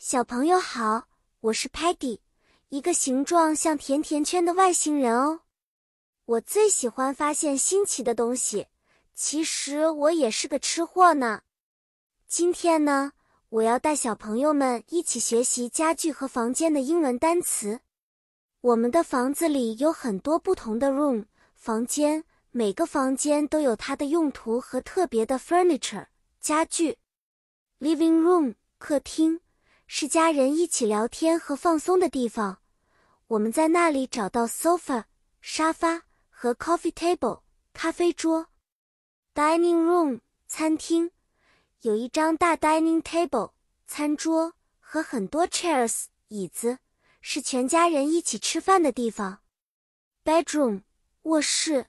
小朋友好，我是 Patty，一个形状像甜甜圈的外星人哦。我最喜欢发现新奇的东西，其实我也是个吃货呢。今天呢，我要带小朋友们一起学习家具和房间的英文单词。我们的房子里有很多不同的 room 房间，每个房间都有它的用途和特别的 furniture 家具。Living room 客厅。是家人一起聊天和放松的地方，我们在那里找到 sofa 沙发和 coffee table 咖啡桌。Dining room 餐厅，有一张大 dining table 餐桌和很多 chairs 椅子，是全家人一起吃饭的地方。Bedroom 卧室，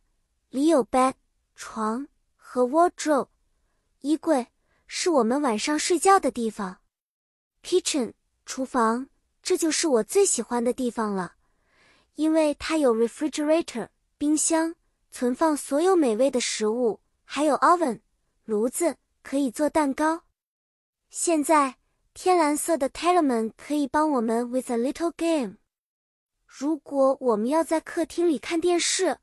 里有 bed 床和 wardrobe 衣柜，是我们晚上睡觉的地方。Kitchen 厨房，这就是我最喜欢的地方了，因为它有 refrigerator 冰箱，存放所有美味的食物，还有 oven 炉子，可以做蛋糕。现在，天蓝色的 Tellerman 可以帮我们 with a little game。如果我们要在客厅里看电视，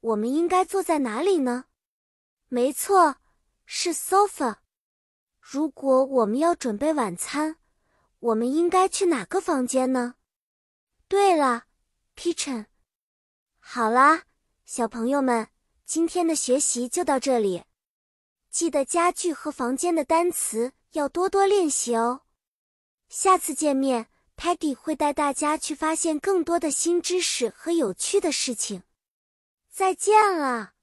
我们应该坐在哪里呢？没错，是 sofa。如果我们要准备晚餐，我们应该去哪个房间呢？对了，kitchen。好啦，小朋友们，今天的学习就到这里。记得家具和房间的单词要多多练习哦。下次见面，Patty 会带大家去发现更多的新知识和有趣的事情。再见了。